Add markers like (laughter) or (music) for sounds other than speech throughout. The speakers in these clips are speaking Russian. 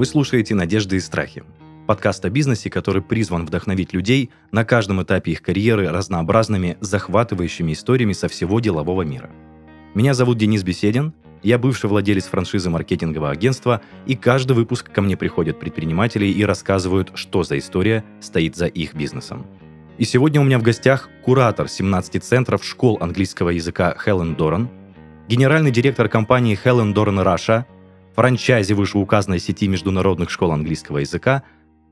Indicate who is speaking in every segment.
Speaker 1: Вы слушаете «Надежды и страхи» – подкаст о бизнесе, который призван вдохновить людей на каждом этапе их карьеры разнообразными, захватывающими историями со всего делового мира. Меня зовут Денис Беседин, я бывший владелец франшизы маркетингового агентства, и каждый выпуск ко мне приходят предприниматели и рассказывают, что за история стоит за их бизнесом. И сегодня у меня в гостях куратор 17 центров школ английского языка Хелен Доран, генеральный директор компании Helen Доран Раша – франчайзе вышеуказанной сети международных школ английского языка,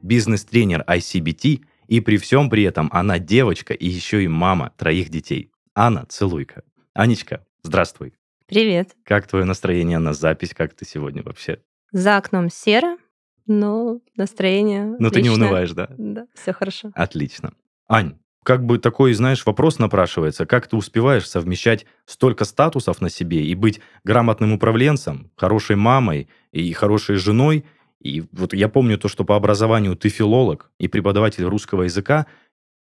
Speaker 1: бизнес-тренер ICBT, и при всем при этом она девочка и еще и мама троих детей. Анна, целуйка. Анечка, здравствуй.
Speaker 2: Привет.
Speaker 1: Как твое настроение на запись? Как ты сегодня вообще?
Speaker 2: За окном серо, но настроение
Speaker 1: Но ты не унываешь, да?
Speaker 2: Да, все хорошо.
Speaker 1: Отлично. Ань, как бы такой, знаешь, вопрос напрашивается, как ты успеваешь совмещать столько статусов на себе и быть грамотным управленцем, хорошей мамой и хорошей женой. И вот я помню то, что по образованию ты филолог и преподаватель русского языка,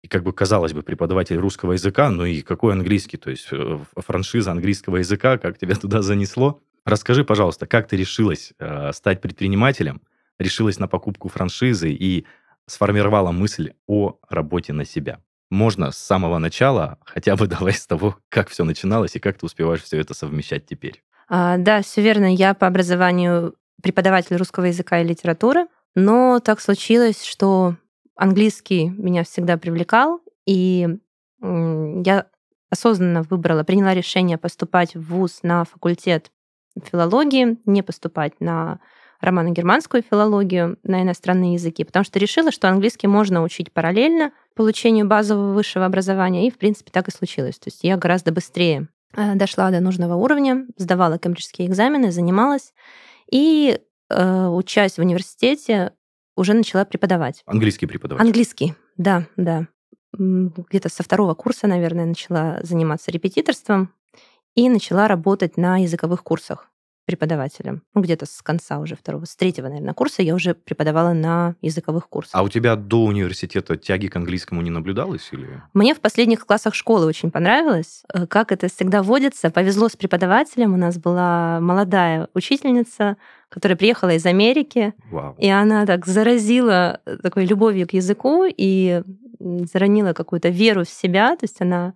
Speaker 1: и как бы казалось бы, преподаватель русского языка, ну и какой английский, то есть э, франшиза английского языка, как тебя (laughs) туда занесло. Расскажи, пожалуйста, как ты решилась э, стать предпринимателем, решилась на покупку франшизы и сформировала мысль о работе на себя? Можно с самого начала, хотя бы (laughs) давай с того, как все начиналось и как ты успеваешь все это совмещать теперь.
Speaker 2: А, да, все верно. Я по образованию преподаватель русского языка и литературы, но так случилось, что английский меня всегда привлекал, и я осознанно выбрала, приняла решение поступать в ВУЗ на факультет филологии, не поступать на романо-германскую филологию, на иностранные языки, потому что решила, что английский можно учить параллельно получению базового высшего образования, и, в принципе, так и случилось. То есть я гораздо быстрее э, дошла до нужного уровня, сдавала кембриджские экзамены, занималась, и, э, учась в университете, уже начала преподавать.
Speaker 1: Английский преподавать?
Speaker 2: Английский, да, да. Где-то со второго курса, наверное, начала заниматься репетиторством и начала работать на языковых курсах преподавателем. Ну, где-то с конца уже второго, с третьего, наверное, курса я уже преподавала на языковых курсах.
Speaker 1: А у тебя до университета тяги к английскому не наблюдалось? Или?
Speaker 2: Мне в последних классах школы очень понравилось. Э, как это всегда водится, повезло с преподавателем. У нас была молодая учительница, которая приехала из Америки.
Speaker 1: Вау.
Speaker 2: И она так заразила э, такой любовью к языку и заронила какую-то веру в себя. То есть она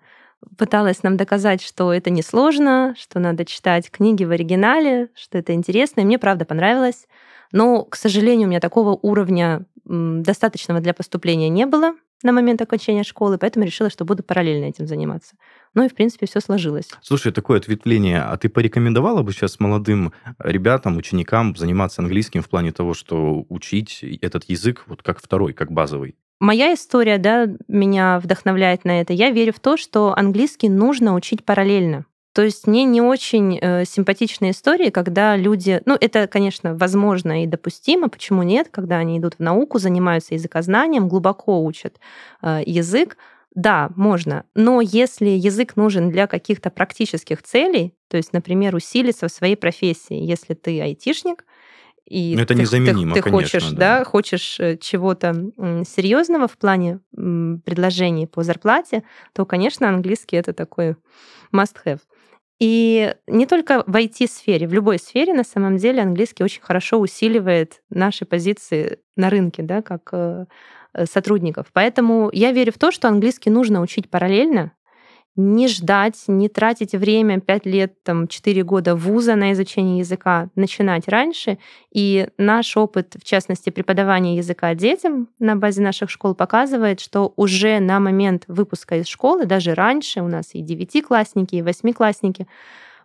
Speaker 2: пыталась нам доказать, что это несложно, что надо читать книги в оригинале, что это интересно. И мне, правда, понравилось. Но, к сожалению, у меня такого уровня достаточного для поступления не было на момент окончания школы, поэтому решила, что буду параллельно этим заниматься. Ну и, в принципе, все сложилось.
Speaker 1: Слушай, такое ответвление. А ты порекомендовала бы сейчас молодым ребятам, ученикам заниматься английским в плане того, что учить этот язык вот как второй, как базовый?
Speaker 2: Моя история, да, меня вдохновляет на это. Я верю в то, что английский нужно учить параллельно. То есть мне не очень э, симпатичные истории, когда люди, ну это, конечно, возможно и допустимо, почему нет, когда они идут в науку, занимаются языкознанием, глубоко учат э, язык, да, можно, но если язык нужен для каких-то практических целей, то есть, например, усилиться в своей профессии, если ты айтишник,
Speaker 1: и Но это ты, незаменимо,
Speaker 2: ты, ты
Speaker 1: конечно,
Speaker 2: хочешь, да. да, хочешь э, чего-то серьезного в плане предложений по зарплате, то, конечно, английский это такой must-have. И не только в IT-сфере, в любой сфере на самом деле английский очень хорошо усиливает наши позиции на рынке, да, как э, сотрудников. Поэтому я верю в то, что английский нужно учить параллельно, не ждать, не тратить время 5 лет, там, 4 года вуза на изучение языка, начинать раньше. И наш опыт, в частности, преподавания языка детям на базе наших школ показывает, что уже на момент выпуска из школы, даже раньше, у нас и девятиклассники, и восьмиклассники,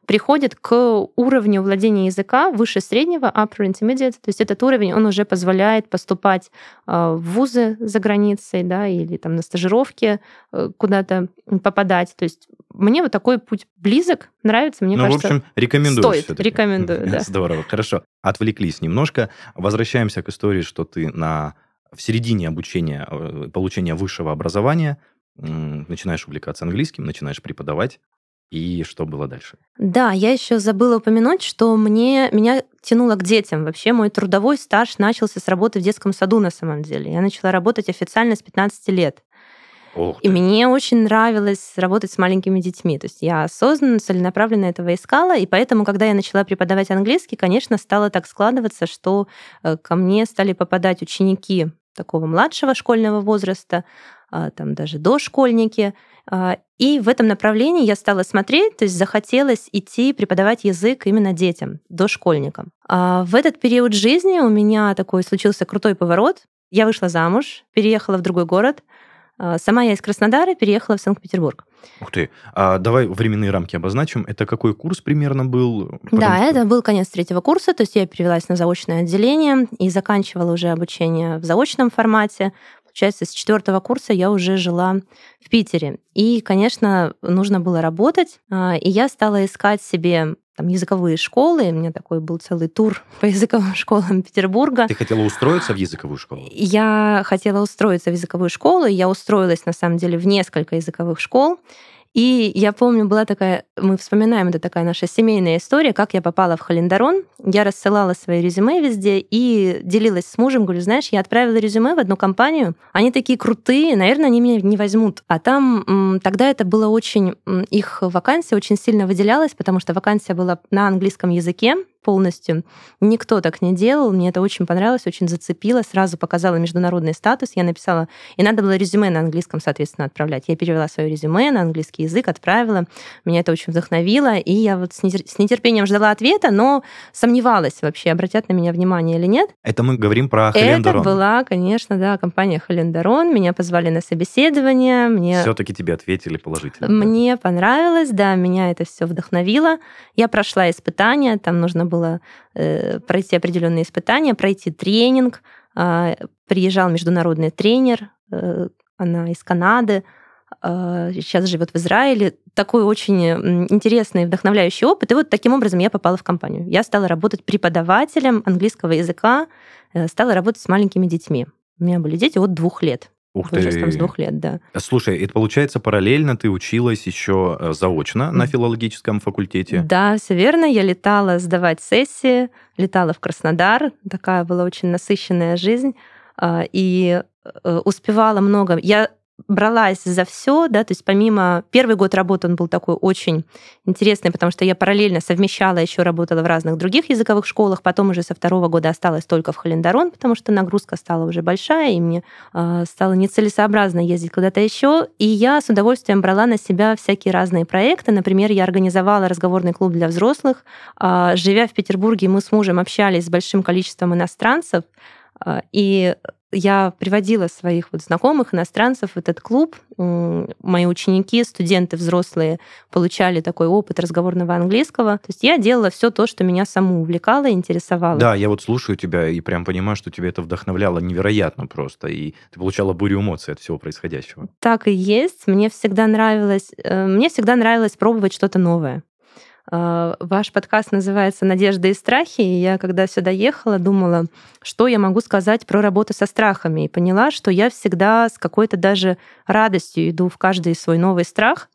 Speaker 2: приходит к уровню владения языка выше среднего, upper intermediate, то есть этот уровень, он уже позволяет поступать а, в вузы за границей, да, или там на стажировки э, куда-то попадать. То есть мне вот такой путь близок, нравится, мне
Speaker 1: ну,
Speaker 2: кажется,
Speaker 1: в общем, рекомендую
Speaker 2: стоит, все-таки. рекомендую, да.
Speaker 1: Здорово, хорошо. Отвлеклись немножко. Возвращаемся к истории, что ты на в середине обучения, э, получения высшего образования начинаешь увлекаться английским, начинаешь преподавать. И что было дальше?
Speaker 2: Да, я еще забыла упомянуть, что мне, меня тянуло к детям. Вообще мой трудовой стаж начался с работы в детском саду на самом деле. Я начала работать официально с 15 лет. И мне очень нравилось работать с маленькими детьми. То есть я осознанно, целенаправленно этого искала, и поэтому, когда я начала преподавать английский, конечно, стало так складываться, что э, ко мне стали попадать ученики такого младшего школьного возраста, там даже дошкольники. А, и в этом направлении я стала смотреть, то есть захотелось идти преподавать язык именно детям, дошкольникам. А в этот период жизни у меня такой случился крутой поворот. Я вышла замуж, переехала в другой город. Сама я из Краснодара переехала в Санкт-Петербург.
Speaker 1: Ух ты. А давай временные рамки обозначим. Это какой курс примерно был?
Speaker 2: Потому да, что... это был конец третьего курса, то есть я перевелась на заочное отделение и заканчивала уже обучение в заочном формате. Получается, с четвертого курса я уже жила в Питере. И, конечно, нужно было работать. А, и я стала искать себе там языковые школы. У меня такой был целый тур (laughs) по языковым школам Петербурга.
Speaker 1: Ты хотела устроиться в языковую школу?
Speaker 2: Я хотела устроиться в языковую школу. Я устроилась, на самом деле, в несколько языковых школ. И я помню, была такая, мы вспоминаем, это такая наша семейная история, как я попала в Халендарон. Я рассылала свои резюме везде и делилась с мужем, говорю, знаешь, я отправила резюме в одну компанию, они такие крутые, наверное, они меня не возьмут. А там тогда это было очень, их вакансия очень сильно выделялась, потому что вакансия была на английском языке, полностью. Никто так не делал. Мне это очень понравилось, очень зацепило. Сразу показала международный статус. Я написала, и надо было резюме на английском, соответственно, отправлять. Я перевела свое резюме на английский язык, отправила. Меня это очень вдохновило. И я вот с нетерпением ждала ответа, но сомневалась вообще, обратят на меня внимание или нет.
Speaker 1: Это мы говорим про
Speaker 2: Халендарон. Это была, конечно, да, компания Халендарон. Меня позвали на собеседование. Мне...
Speaker 1: Все-таки тебе ответили положительно.
Speaker 2: Мне понравилось, да, меня это все вдохновило. Я прошла испытания, там нужно было э, пройти определенные испытания, пройти тренинг. Э, приезжал международный тренер, э, она из Канады, э, сейчас живет в Израиле. Такой очень интересный, вдохновляющий опыт. И вот таким образом я попала в компанию. Я стала работать преподавателем английского языка, э, стала работать с маленькими детьми. У меня были дети от двух лет.
Speaker 1: Ух ты. Возрастом
Speaker 2: с двух лет, да.
Speaker 1: Слушай, это получается параллельно ты училась еще э, заочно на филологическом факультете?
Speaker 2: Да, все верно. Я летала сдавать сессии, летала в Краснодар. Такая была очень насыщенная жизнь. А, и э, успевала много. Я бралась за все, да, то есть помимо первый год работы он был такой очень интересный, потому что я параллельно совмещала, еще работала в разных других языковых школах, потом уже со второго года осталась только в Халендарон, потому что нагрузка стала уже большая, и мне э, стало нецелесообразно ездить куда-то еще, и я с удовольствием брала на себя всякие разные проекты, например, я организовала разговорный клуб для взрослых, э, живя в Петербурге, мы с мужем общались с большим количеством иностранцев, и я приводила своих вот знакомых иностранцев в этот клуб. Мои ученики, студенты взрослые получали такой опыт разговорного английского. То есть я делала все то, что меня саму увлекало и интересовало.
Speaker 1: Да, я вот слушаю тебя и прям понимаю, что тебя это вдохновляло невероятно просто. И ты получала бурю эмоций от всего происходящего.
Speaker 2: Так и есть. Мне всегда нравилось, э, мне всегда нравилось пробовать что-то новое. А, ваш подкаст называется «Надежда и страхи», и я, когда сюда ехала, думала, что я могу сказать про работу со страхами, и поняла, что я всегда с какой-то даже радостью иду в каждый свой новый страх.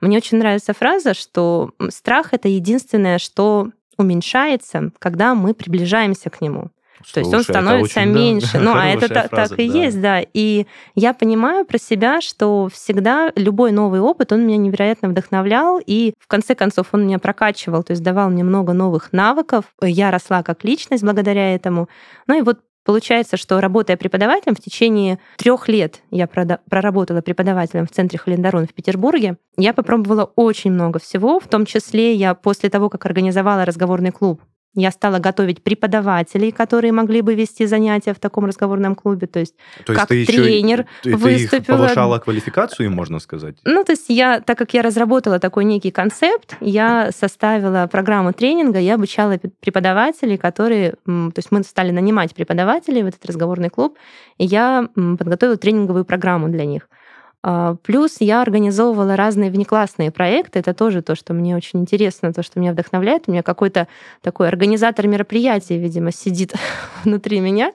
Speaker 2: Мне очень нравится фраза, что страх — это единственное, что уменьшается, когда мы приближаемся к нему. Слушай, То есть он становится очень, меньше. Да, ну, а это фраза, так и да. есть, да. И я понимаю про себя, что всегда любой новый опыт, он меня невероятно вдохновлял, и в конце концов он меня прокачивал, то есть давал мне много новых навыков. Я росла как личность благодаря этому. Ну и вот Получается, что работая преподавателем в течение трех лет я проработала преподавателем в центре Халендарон в Петербурге. Я попробовала очень много всего, в том числе я после того, как организовала разговорный клуб я стала готовить преподавателей, которые могли бы вести занятия в таком разговорном клубе. То есть, то есть как ты тренер
Speaker 1: еще, выступила. Ты их повышала квалификацию, можно сказать?
Speaker 2: Ну, то есть я, так как я разработала такой некий концепт, я составила программу тренинга, я обучала преподавателей, которые... То есть мы стали нанимать преподавателей в этот разговорный клуб, и я подготовила тренинговую программу для них. А, плюс я организовывала разные внеклассные проекты. Это тоже то, что мне очень интересно, то, что меня вдохновляет. У меня какой-то такой организатор мероприятий, видимо, сидит (laughs) внутри меня,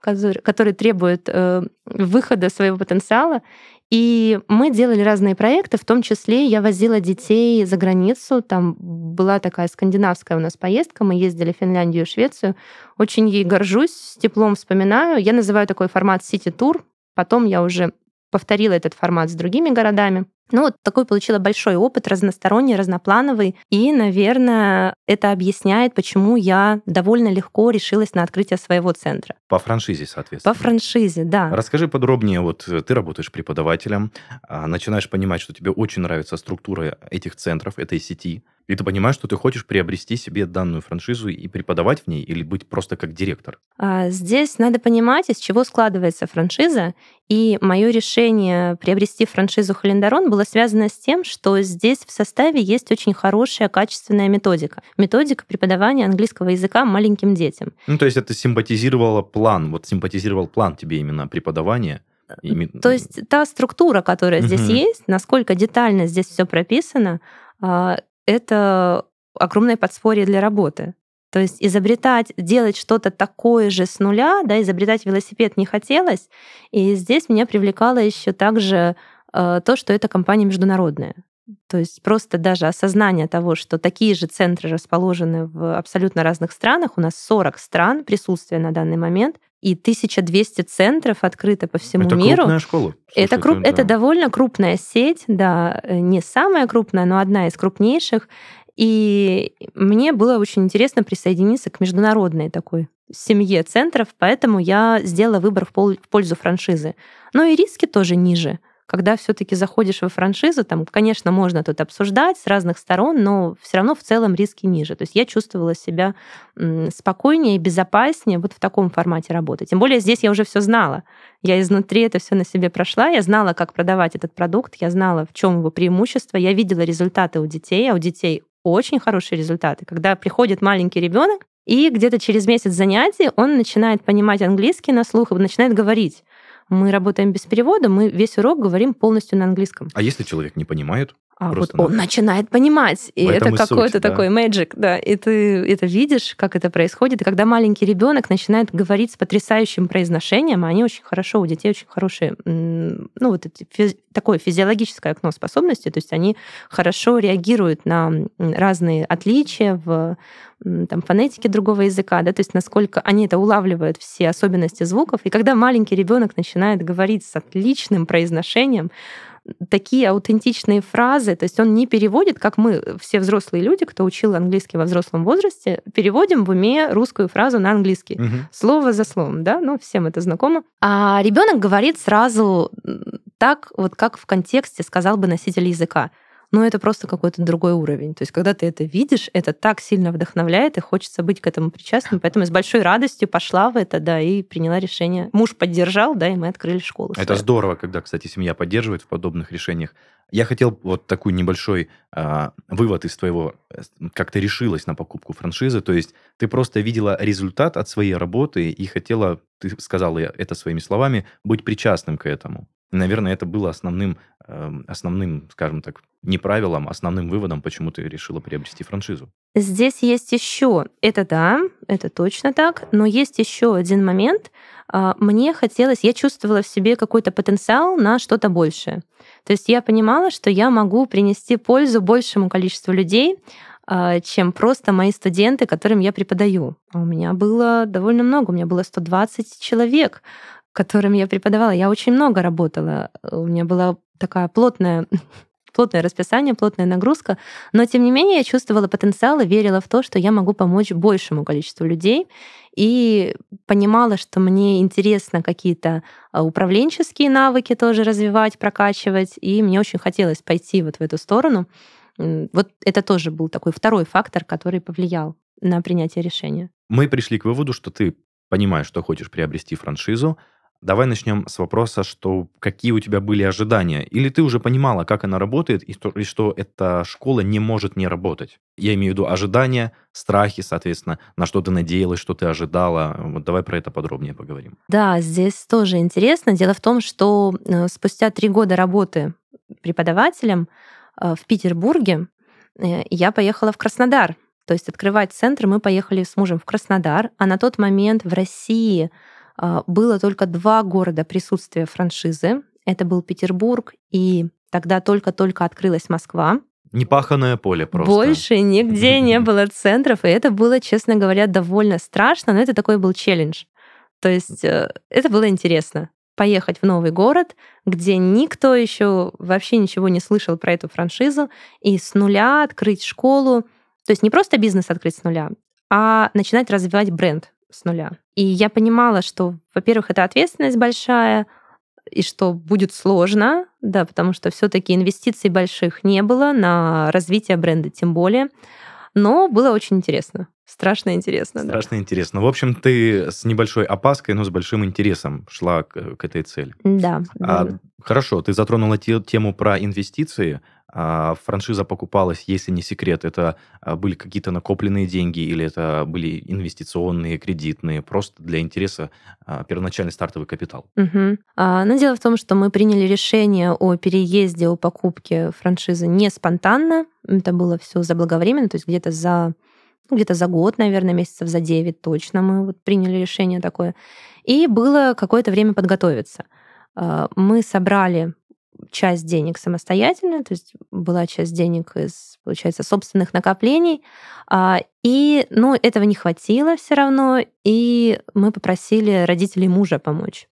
Speaker 2: который, требует э, выхода своего потенциала. И мы делали разные проекты, в том числе я возила детей за границу. Там была такая скандинавская у нас поездка. Мы ездили в Финляндию и Швецию. Очень ей горжусь, с теплом вспоминаю. Я называю такой формат сити-тур. Потом я уже повторила этот формат с другими городами. Ну, вот такой получила большой опыт, разносторонний, разноплановый. И, наверное, это объясняет, почему я довольно легко решилась на открытие своего центра.
Speaker 1: По франшизе, соответственно.
Speaker 2: По франшизе, да.
Speaker 1: Расскажи подробнее. Вот э, ты работаешь преподавателем, а, начинаешь понимать, что тебе очень нравится структура этих центров, этой сети. И ты понимаешь, что ты хочешь приобрести себе данную франшизу и преподавать в ней, или быть просто как директор?
Speaker 2: А, здесь надо понимать, из чего складывается франшиза. И мое решение приобрести франшизу Халендарон было связано с тем, что здесь в составе есть очень хорошая, качественная методика. Методика преподавания английского языка маленьким детям.
Speaker 1: Ну, то есть это симпатизировало план, вот симпатизировал план тебе именно преподавания?
Speaker 2: То есть та структура, которая здесь угу. есть, насколько детально здесь все прописано, а, это огромное подспорье для работы. То есть изобретать, делать что-то такое же с нуля, да, изобретать велосипед не хотелось. И здесь меня привлекало еще также э, то, что это компания международная. То есть просто даже осознание того, что такие же центры расположены в абсолютно разных странах, у нас 40 стран присутствия на данный момент, и 1200 центров открыто по всему
Speaker 1: это
Speaker 2: миру.
Speaker 1: Это крупная школа.
Speaker 2: Слушай, это, круп... это, это довольно крупная сеть, да, э, не самая крупная, но одна из крупнейших. И мне было очень интересно присоединиться к международной такой семье центров, поэтому я сделала выбор в пользу франшизы. Но и риски тоже ниже когда все-таки заходишь во франшизу, там, конечно, можно тут обсуждать с разных сторон, но все равно в целом риски ниже. То есть я чувствовала себя спокойнее безопаснее вот в таком формате работы. Тем более здесь я уже все знала. Я изнутри это все на себе прошла, я знала, как продавать этот продукт, я знала, в чем его преимущество, я видела результаты у детей, а у детей очень хорошие результаты. Когда приходит маленький ребенок, и где-то через месяц занятий он начинает понимать английский на слух и начинает говорить мы работаем без перевода, мы весь урок говорим полностью на английском.
Speaker 1: А если человек не понимает?
Speaker 2: А вот он начинает понимать, и это какой-то да. такой magic, да, и ты это видишь, как это происходит, и когда маленький ребенок начинает говорить с потрясающим произношением, они очень хорошо, у детей очень хорошие, ну вот это физи- такое физиологическое окно способности, то есть они хорошо реагируют на разные отличия в там, фонетике другого языка, да, то есть насколько они это улавливают, все особенности звуков. И когда маленький ребенок начинает говорить с отличным произношением, такие аутентичные фразы, то есть он не переводит, как мы, все взрослые люди, кто учил английский во взрослом возрасте, переводим в уме русскую фразу на английский, угу. слово за словом, да, ну всем это знакомо. А ребенок говорит сразу так, вот как в контексте сказал бы носитель языка но это просто какой-то другой уровень. То есть, когда ты это видишь, это так сильно вдохновляет, и хочется быть к этому причастным. Поэтому с большой радостью пошла в это, да, и приняла решение. Муж поддержал, да, и мы открыли школу.
Speaker 1: Это свою. здорово, когда, кстати, семья поддерживает в подобных решениях. Я хотел вот такой небольшой а, вывод из твоего, э, как ты решилась на покупку франшизы, то есть ты просто видела результат от своей работы и хотела, ты сказала это своими словами, быть причастным к этому. Наверное, это было основным, эм, основным, скажем так, не правилом, основным выводом, почему ты решила приобрести франшизу.
Speaker 2: Здесь есть еще, это да, это точно так, но есть еще один момент. А, мне хотелось, я чувствовала в себе какой-то потенциал на что-то большее. То есть я понимала, что я могу принести пользу большему количеству людей, а, чем просто мои студенты, которым я преподаю. А у меня было довольно много, у меня было 120 человек, которым я преподавала. Я очень много работала. У меня была такая плотная (laughs) плотное расписание, плотная нагрузка, но тем не менее я чувствовала потенциал и верила в то, что я могу помочь большему количеству людей, и понимала, что мне интересно какие-то а, управленческие навыки тоже развивать, прокачивать, и мне очень хотелось пойти вот в эту сторону. Вот это тоже был такой второй фактор, который повлиял на принятие решения.
Speaker 1: Мы пришли к выводу, что ты понимаешь, что хочешь приобрести франшизу, Давай начнем с вопроса, что какие у тебя были ожидания? Или ты уже понимала, как она работает, и что, и что эта школа не может не работать? Я имею в виду ожидания, страхи, соответственно, на что ты надеялась, что ты ожидала. Вот давай про это подробнее поговорим.
Speaker 2: Да, здесь тоже интересно. Дело в том, что э, спустя три года работы преподавателем э, в Петербурге э, я поехала в Краснодар. То есть открывать центр мы поехали с мужем в Краснодар, а на тот момент в России было только два города присутствия франшизы. Это был Петербург, и тогда только-только открылась Москва.
Speaker 1: Непаханное поле просто.
Speaker 2: Больше нигде не (laughs) было центров, и это было, честно говоря, довольно страшно, но это такой был челлендж. То есть э, это было интересно поехать в новый город, где никто еще вообще ничего не слышал про эту франшизу, и с нуля открыть школу. То есть не просто бизнес открыть с нуля, а начинать развивать бренд с нуля. И я понимала, что, во-первых, это ответственность большая, и что будет сложно, да, потому что все-таки инвестиций больших не было на развитие бренда, тем более. Но было очень интересно. Страшно интересно.
Speaker 1: Страшно да. интересно. В общем, ты с небольшой опаской, но с большим интересом шла к, к этой цели.
Speaker 2: Да.
Speaker 1: А, да. Хорошо, ты затронула те, тему про инвестиции. А франшиза покупалась, если не секрет, это а, были какие-то накопленные деньги или это были инвестиционные, кредитные, просто для интереса а, первоначальный стартовый капитал?
Speaker 2: Угу. А, но дело в том, что мы приняли решение о переезде, о покупке франшизы не спонтанно. Это было все заблаговременно, то есть где-то за ну, где-то за год, наверное, месяцев за 9 точно мы вот приняли решение такое. И было какое-то время подготовиться. Мы собрали часть денег самостоятельно, то есть была часть денег из, получается, собственных накоплений. А, и, ну, этого не хватило все равно, и мы попросили родителей мужа помочь.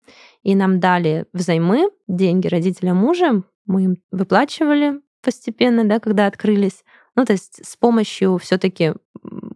Speaker 2: И нам дали взаймы деньги родителя мужа, мы им выплачивали постепенно, да, когда открылись. Ну, то есть с помощью все таки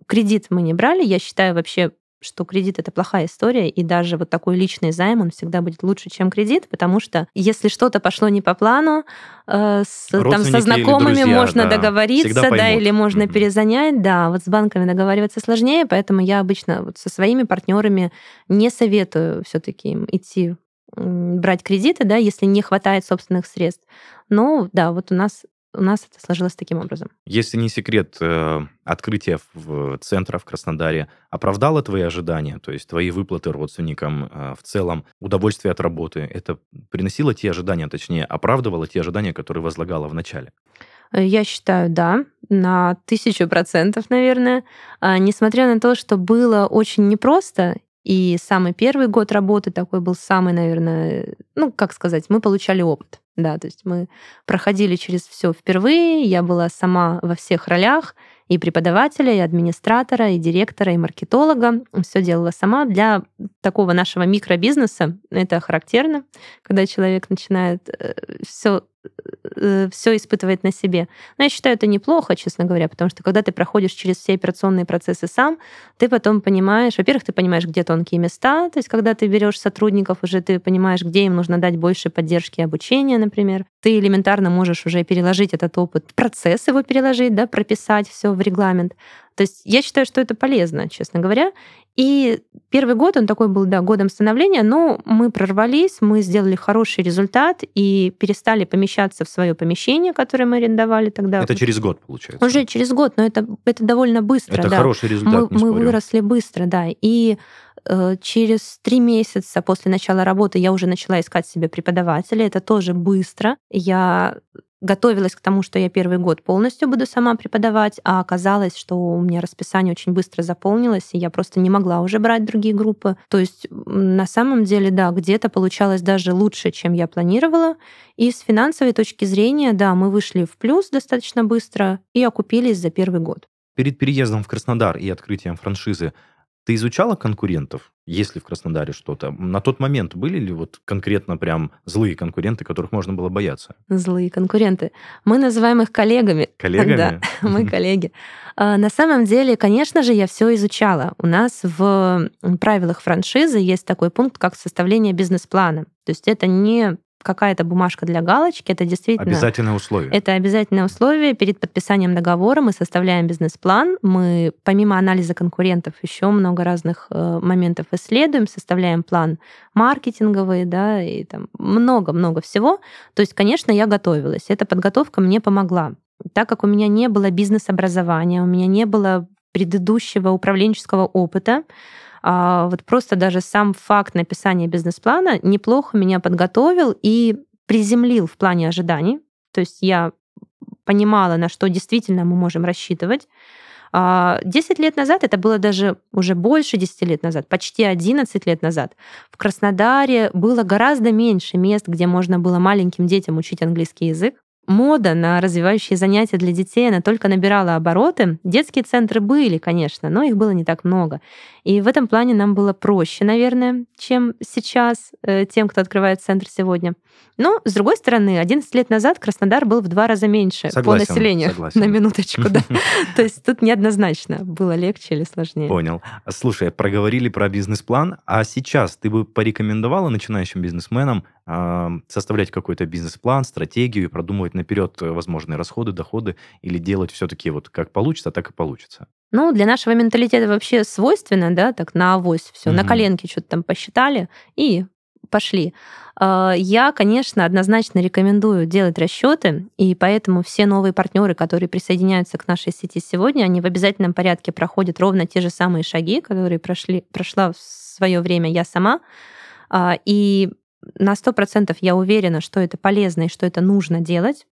Speaker 2: кредит мы не брали. Я считаю вообще что кредит это плохая история, и даже вот такой личный займ, он всегда будет лучше, чем кредит, потому что если что-то пошло не по плану, э, с, там со знакомыми друзья, можно да, договориться, да, или можно mm-hmm. перезанять, да, вот с банками договариваться сложнее, поэтому я обычно вот со своими партнерами не советую все-таки им идти брать кредиты, да, если не хватает собственных средств. Но да, вот у нас у нас это сложилось таким образом.
Speaker 1: Если не секрет, э, открытие в центра в Краснодаре оправдало твои ожидания, то есть твои выплаты родственникам, э, в целом удовольствие от работы, это приносило те ожидания, точнее, оправдывало те ожидания, которые возлагало в начале?
Speaker 2: Э, я считаю, да, на тысячу процентов, наверное. А, несмотря на то, что было очень непросто, и самый первый год работы такой был самый, наверное, ну, как сказать, мы получали опыт. Да, то есть мы проходили через все впервые, я была сама во всех ролях, и преподавателя, и администратора, и директора, и маркетолога. Все делала сама. Для такого нашего микробизнеса это характерно, когда человек начинает все э, Э, все испытывает на себе. Но я считаю это неплохо, честно говоря, потому что когда ты проходишь через все операционные процессы сам, ты потом понимаешь, во-первых, ты понимаешь, где тонкие места, то есть когда ты берешь сотрудников, уже ты понимаешь, где им нужно дать больше поддержки и обучения, например. Ты элементарно можешь уже переложить этот опыт, процесс его переложить, да, прописать все в регламент. То есть я считаю, что это полезно, честно говоря. И первый год, он такой был, да, годом становления, но мы прорвались, мы сделали хороший результат и перестали помещаться в свое помещение, которое мы арендовали тогда.
Speaker 1: Это через год, получается?
Speaker 2: Уже через год, но это, это довольно быстро.
Speaker 1: Это
Speaker 2: да.
Speaker 1: хороший результат,
Speaker 2: Мы, мы выросли быстро, да. И э, через три месяца после начала работы я уже начала искать себе преподавателя. Это тоже быстро. Я готовилась к тому, что я первый год полностью буду сама преподавать, а оказалось, что у меня расписание очень быстро заполнилось, и я просто не могла уже брать другие группы. То есть на самом деле, да, где-то получалось даже лучше, чем я планировала. И с финансовой точки зрения, да, мы вышли в плюс достаточно быстро и окупились за первый год.
Speaker 1: Перед переездом в Краснодар и открытием франшизы ты изучала конкурентов, есть ли в Краснодаре что-то? На тот момент были ли вот конкретно прям злые конкуренты, которых можно было бояться?
Speaker 2: Злые конкуренты. Мы называем их коллегами. (laughs)
Speaker 1: Коллегами?
Speaker 2: Да, (laughs) мы коллеги. А, на самом деле, конечно же, я все изучала. У нас в правилах франшизы есть такой пункт, как составление бизнес-плана. То есть это не какая-то бумажка для галочки, это действительно...
Speaker 1: Обязательное условие.
Speaker 2: Это обязательное условие. Перед подписанием договора мы составляем бизнес-план, мы помимо анализа конкурентов еще много разных э, моментов исследуем, составляем план маркетинговый, да, и там много-много всего. То есть, конечно, я готовилась. Эта подготовка мне помогла. Так как у меня не было бизнес-образования, у меня не было предыдущего управленческого опыта, вот просто даже сам факт написания бизнес-плана неплохо меня подготовил и приземлил в плане ожиданий. То есть я понимала, на что действительно мы можем рассчитывать. А, десять лет назад, это было даже уже больше 10 лет назад, почти 11 лет назад, в Краснодаре было гораздо меньше мест, где можно было маленьким детям учить английский язык мода на развивающие занятия для детей, она только набирала обороты. Детские центры были, конечно, но их было не так много. И в этом плане нам было проще, наверное, чем сейчас э, тем, кто открывает центр сегодня. Но, с другой стороны, 11 лет назад Краснодар был в два раза меньше
Speaker 1: Согласен,
Speaker 2: по населению.
Speaker 1: согласен. (laughs)
Speaker 2: На минуточку, да. (laughs) (laughs) То есть тут неоднозначно, было легче или сложнее.
Speaker 1: Понял. Слушай, проговорили про бизнес-план, а сейчас ты бы порекомендовала начинающим бизнесменам а, составлять какой-то бизнес-план, стратегию и продумывать наперед возможные расходы, доходы или делать все-таки вот как получится, так и получится?
Speaker 2: Ну, для нашего менталитета вообще свойственно, да, так на авось все, на
Speaker 1: Мгм.
Speaker 2: коленке что-то там посчитали и пошли. А, Я, конечно, однозначно рекомендую делать расчеты, и поэтому все новые партнеры, которые присоединяются к нашей сети сегодня, они в обязательном порядке проходят ровно те же самые шаги, которые прошли, прошла в свое время я сама. А, И на 100% я уверена, что это полезно и что это нужно делать.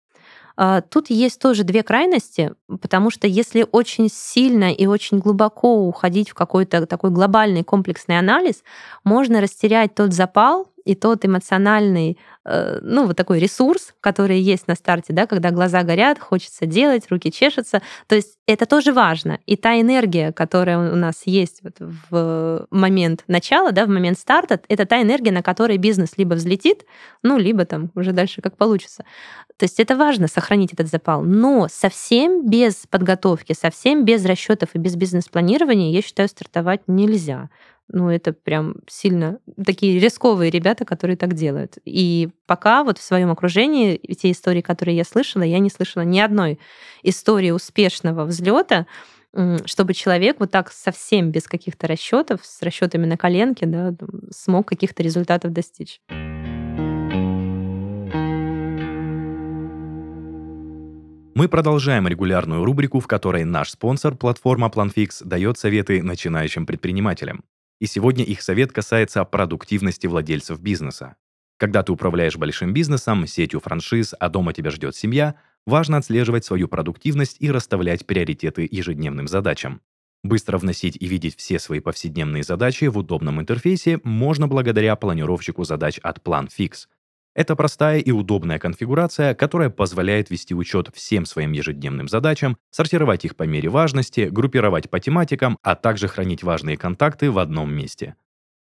Speaker 2: А, Тут есть тоже две крайности, потому что если очень сильно и очень глубоко уходить в какой-то такой глобальный комплексный анализ, можно растерять тот запал и тот эмоциональный, э, ну, вот такой ресурс, который есть на старте, да, когда глаза горят, хочется делать, руки чешутся. То есть это тоже важно. И та энергия, которая у нас есть вот в момент начала, да, в момент старта, это та энергия, на которой бизнес либо взлетит, ну, либо там уже дальше как получится. То есть это важно сохранить этот запал. Но совсем без подготовки, совсем без расчетов и без бизнес-планирования, я считаю, стартовать нельзя. Ну, это прям сильно такие рисковые ребята, которые так делают. И пока вот в своем окружении те истории, которые я слышала, я не слышала ни одной истории успешного взлета, чтобы человек вот так совсем без каких-то расчетов, с расчетами на коленке, да, смог каких-то результатов достичь.
Speaker 1: Мы продолжаем регулярную рубрику, в которой наш спонсор, платформа PlanFix, дает советы начинающим предпринимателям. И сегодня их совет касается продуктивности владельцев бизнеса. Когда ты управляешь большим бизнесом, сетью франшиз, а дома тебя ждет семья, важно отслеживать свою продуктивность и расставлять приоритеты ежедневным задачам. Быстро вносить и видеть все свои повседневные задачи в удобном интерфейсе можно благодаря планировщику задач от PlanFix. Это простая и удобная конфигурация, которая позволяет вести учет всем своим ежедневным задачам, сортировать их по мере важности, группировать по тематикам, а также хранить важные контакты в одном месте.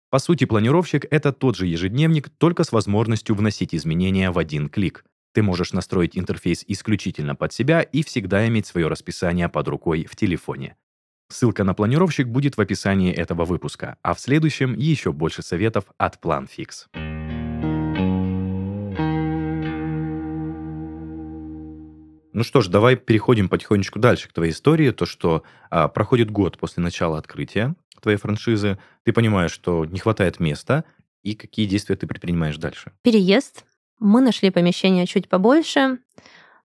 Speaker 1: По сути, планировщик — это тот же ежедневник, только с возможностью вносить изменения в один клик. Ты можешь настроить интерфейс исключительно под себя и всегда иметь свое расписание под рукой в телефоне. Ссылка на планировщик будет в описании этого выпуска, а в следующем еще больше советов от PlanFix. Ну что ж, давай переходим потихонечку дальше к твоей истории. То, что а, проходит год после начала открытия твоей франшизы, ты понимаешь, что не хватает места, и какие действия ты предпринимаешь дальше?
Speaker 2: Переезд. Мы нашли помещение чуть побольше.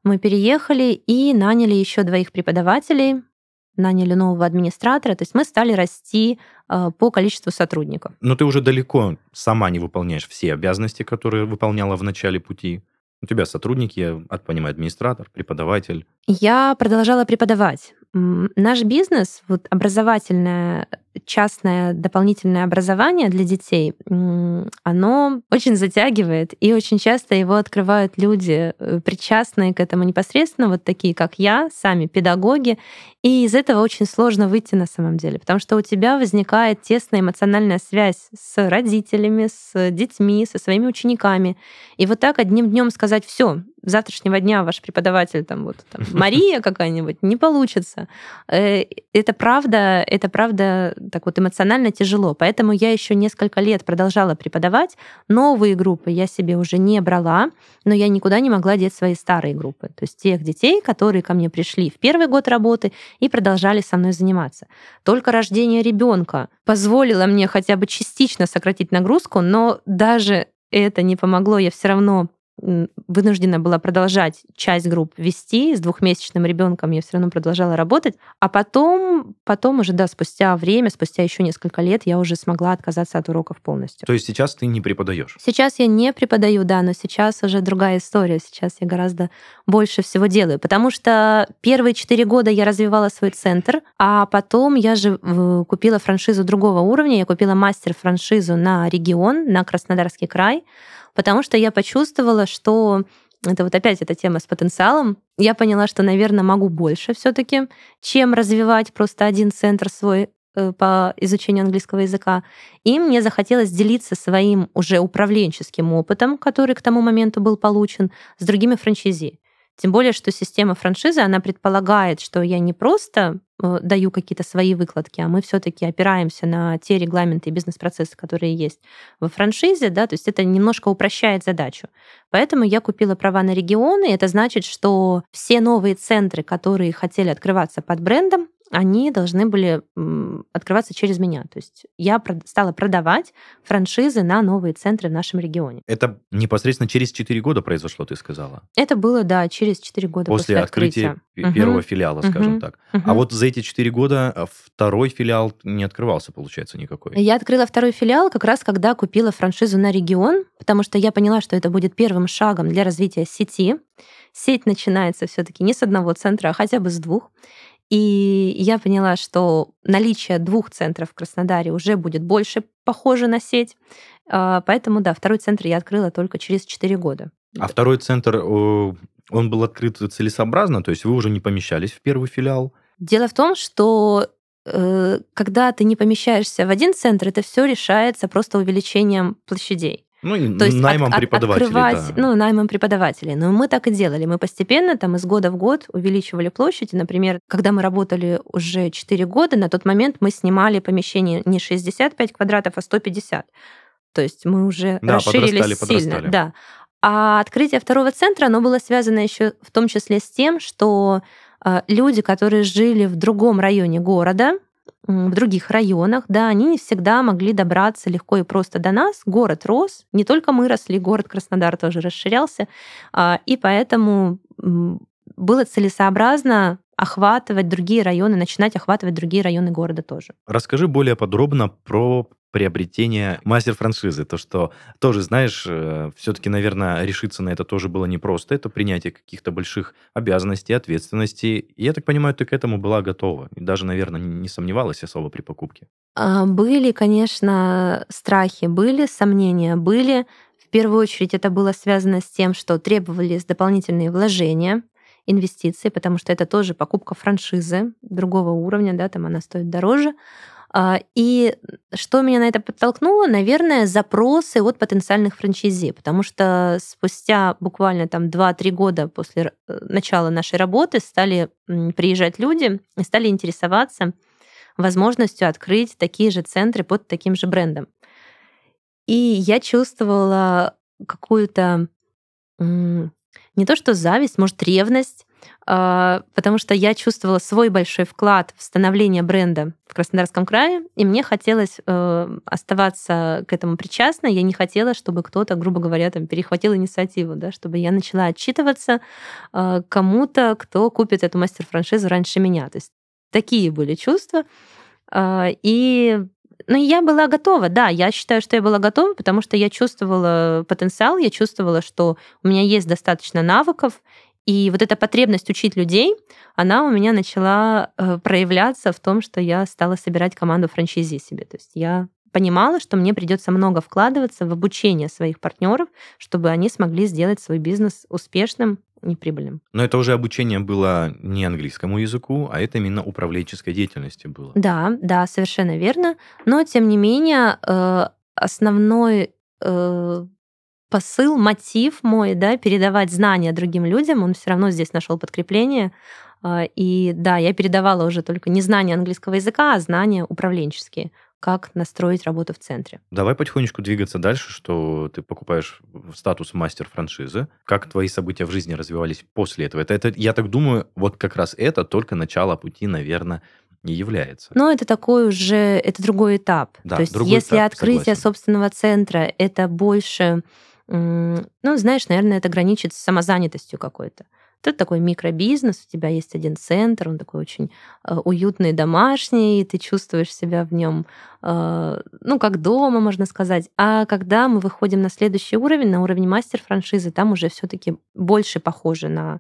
Speaker 2: Мы переехали и наняли еще двоих преподавателей, наняли нового администратора. То есть мы стали расти э, по количеству сотрудников.
Speaker 1: Но ты уже далеко сама не выполняешь все обязанности, которые выполняла в начале пути. У тебя сотрудники, я от- понимаю, администратор, преподаватель.
Speaker 2: Я продолжала преподавать. Наш бизнес, вот образовательное, частное дополнительное образование для детей, оно очень затягивает, и очень часто его открывают люди, э, причастные к этому непосредственно, вот такие, как я, сами педагоги, и из этого очень сложно выйти на самом деле, потому что у тебя возникает тесная эмоциональная связь с родителями, с детьми, со своими учениками. И вот так одним днем сказать, все, завтрашнего дня ваш преподаватель там вот там, (laughs) Мария какая-нибудь не получится. Э, Это правда, это правда так вот эмоционально тяжело. Поэтому я еще несколько лет продолжала преподавать. Новые группы я себе уже не брала, но я никуда не могла деть свои старые группы. То есть тех детей, которые ко мне пришли в первый год работы и продолжали со мной заниматься. Только рождение ребенка позволило мне хотя бы частично сократить нагрузку, но даже это не помогло, я все равно вынуждена была продолжать часть групп вести. С двухмесячным ребенком я все равно продолжала работать. А потом, потом уже, да, спустя время, спустя еще несколько лет, я уже смогла отказаться от уроков полностью.
Speaker 1: То есть сейчас ты не преподаешь.
Speaker 2: Сейчас я не преподаю, да, но сейчас уже другая история. Сейчас я гораздо больше всего делаю, потому что первые четыре года я развивала свой центр, а потом я же э, купила франшизу другого уровня, я купила мастер-франшизу на регион, на Краснодарский край, потому что я почувствовала, что это вот опять эта тема с потенциалом. Я поняла, что, наверное, могу больше все таки чем развивать просто один центр свой э, по изучению английского языка. И мне захотелось делиться своим уже управленческим опытом, который к тому моменту был получен, с другими франчайзи. Тем более, что система франшизы, она предполагает, что я не просто даю какие-то свои выкладки, а мы все-таки опираемся на те регламенты и бизнес-процессы, которые есть во франшизе, да, то есть это немножко упрощает задачу. Поэтому я купила права на регионы, это значит, что все новые центры, которые хотели открываться под брендом, они должны были открываться через меня. То есть я стала продавать франшизы на новые центры в нашем регионе.
Speaker 1: Это непосредственно через 4 года произошло, ты сказала?
Speaker 2: Это было, да, через 4 года
Speaker 1: после, после
Speaker 2: открытия.
Speaker 1: открытия первого угу. филиала, скажем угу. так. Угу. А вот за эти 4 года а, второй филиал не открывался, получается, никакой?
Speaker 2: Я открыла второй филиал как раз, когда купила франшизу на регион, потому что я поняла, что это будет первым шагом для развития сети. Сеть начинается все-таки не с одного центра, а хотя бы с двух. И я поняла, что наличие двух центров в Краснодаре уже будет больше похоже на сеть. А, поэтому, да, второй центр я открыла только через 4 года.
Speaker 1: А второй центр, он был открыт целесообразно? То есть вы уже не помещались в первый филиал?
Speaker 2: Дело в том, что э, когда ты не помещаешься в один центр, это все решается просто увеличением площадей.
Speaker 1: Ну, и То есть наймом от, преподавателей. Открывать,
Speaker 2: да. Ну, наймом преподавателей. Но мы так и делали. Мы постепенно там из года в год увеличивали площадь. Например, когда мы работали уже 4 года, на тот момент мы снимали помещение не 65 квадратов, а 150. То есть мы уже да, расширились подрастали, сильно. Подрастали. Да. А открытие второго центра, оно было связано еще в том числе с тем, что э, люди, которые жили в другом районе города, в других районах, да, они не всегда могли добраться легко и просто до нас. Город рос, не только мы росли, город Краснодар тоже расширялся, а, и поэтому было целесообразно охватывать другие районы, начинать охватывать другие районы города тоже.
Speaker 1: Расскажи более подробно про приобретение мастер-франшизы. То, что тоже, знаешь, э, все-таки, наверное, решиться на это тоже было непросто. Это принятие каких-то больших обязанностей, ответственностей. Я так понимаю, ты к этому была готова. И даже, наверное, не сомневалась особо при покупке.
Speaker 2: А, были, конечно, страхи, были сомнения, были. В первую очередь это было связано с тем, что требовались дополнительные вложения, инвестиции, потому что это тоже покупка франшизы другого уровня, да, там она стоит дороже. А, и что меня на это подтолкнуло? Наверное, запросы от потенциальных франчайзи, потому что спустя буквально там 2-3 года после э, начала нашей работы стали приезжать люди и стали интересоваться возможностью открыть такие же центры под таким же брендом. И я чувствовала какую-то не то что зависть, может, ревность потому что я чувствовала свой большой вклад в становление бренда в Краснодарском крае, и мне хотелось э, оставаться к этому причастной. Я не хотела, чтобы кто-то, грубо говоря, там, перехватил инициативу, да, чтобы я начала отчитываться э, кому-то, кто купит эту мастер-франшизу раньше меня. То есть такие были чувства. Э, и ну, я была готова, да, я считаю, что я была готова, потому что я чувствовала потенциал, я чувствовала, что у меня есть достаточно навыков, и вот эта потребность учить людей, она у меня начала э, проявляться в том, что я стала собирать команду франчайзи себе. То есть я понимала, что мне придется много вкладываться в обучение своих партнеров, чтобы они смогли сделать свой бизнес успешным и прибыльным.
Speaker 1: Но это уже обучение было не английскому языку, а это именно управленческой деятельности было.
Speaker 2: Да, да, совершенно верно. Но тем не менее э, основной э, посыл, мотив мой, да, передавать знания другим людям, он все равно здесь нашел подкрепление. А, и да, я передавала уже только не знания английского языка, а знания управленческие как настроить работу в центре.
Speaker 1: Давай потихонечку двигаться дальше, что ты покупаешь статус мастер франшизы. Как твои события в жизни развивались после этого? Это, это, я так думаю, вот как раз это только начало пути, наверное, не является.
Speaker 2: Но это такой уже, это другой этап. Да, То есть если этап, открытие согласен. собственного центра, это больше ну, знаешь, наверное, это граничит с самозанятостью какой-то. Тут такой микробизнес, у тебя есть один центр, он такой очень э, уютный, домашний, и ты чувствуешь себя в нем, э, ну, как дома, можно сказать. А когда мы выходим на следующий уровень, на уровень мастер-франшизы, там уже все таки больше похоже на...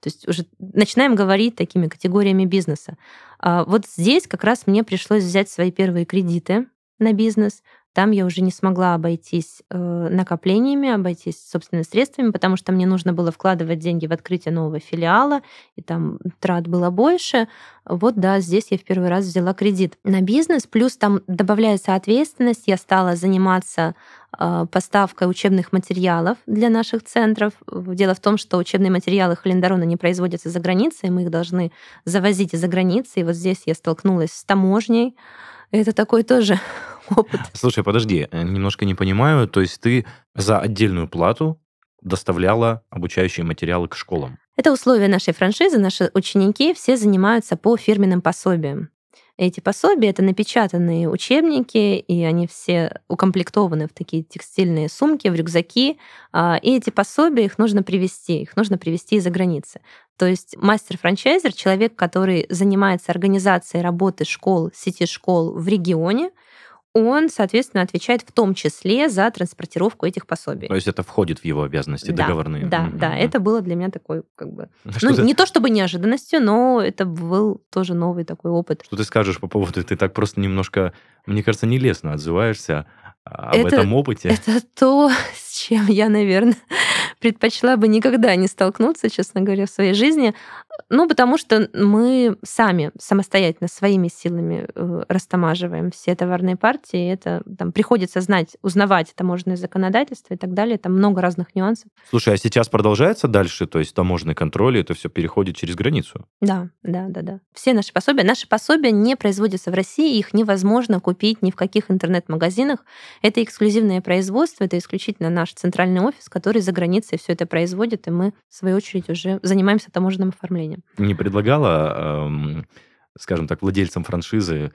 Speaker 2: То есть уже начинаем говорить такими категориями бизнеса. А вот здесь как раз мне пришлось взять свои первые кредиты на бизнес, Там я уже не смогла обойтись э, накоплениями, обойтись собственными средствами, потому что мне нужно было вкладывать деньги в открытие нового филиала, и там трат было больше. Вот да, здесь я в первый раз взяла кредит на бизнес, плюс там добавляется ответственность, я стала заниматься э, поставкой учебных материалов для наших центров. Дело в том, что учебные материалы Халендерона не производятся за границей, мы их должны завозить из-за границы. И вот здесь я столкнулась с таможней. Это такой тоже (laughs) опыт.
Speaker 1: Слушай, подожди, э, немножко не понимаю. То есть ты за отдельную плату доставляла обучающие материалы к школам?
Speaker 2: Это условия нашей франшизы. Наши ученики все занимаются по фирменным пособиям. Эти пособия — это напечатанные учебники, и они все укомплектованы в такие текстильные сумки, в рюкзаки. А, и эти пособия, их нужно привезти, их нужно привезти из-за границы. То есть мастер-франчайзер — человек, который занимается организацией работы школ, сети школ в регионе, он, соответственно, отвечает в том числе за транспортировку этих пособий.
Speaker 1: То есть это входит в его обязанности
Speaker 2: да,
Speaker 1: договорные?
Speaker 2: Да, mm-hmm. да, это было для меня такой, как бы, (laughs) что ну, ты... не то чтобы неожиданностью, но это был тоже новый такой опыт.
Speaker 1: Что ты скажешь по поводу, ты так просто немножко, мне кажется, нелестно отзываешься об это, этом опыте?
Speaker 2: Это то, (laughs) с чем я, наверное, (laughs) предпочла бы никогда не столкнуться, честно говоря, в своей жизни. Ну, потому что мы сами самостоятельно своими силами э, растамаживаем все товарные партии. Это там приходится знать, узнавать таможенное законодательство и так далее. Там много разных нюансов.
Speaker 1: Слушай, а сейчас продолжается дальше? То есть таможенный контроль, это все переходит через границу?
Speaker 2: Да, да, да, да. Все наши пособия. Наши пособия не производятся в России, их невозможно купить ни в каких интернет-магазинах. Это эксклюзивное производство, это исключительно наш центральный офис, который за границей все это производит, и мы, в свою очередь, уже занимаемся таможенным оформлением
Speaker 1: не предлагала, эм, скажем так, владельцам франшизы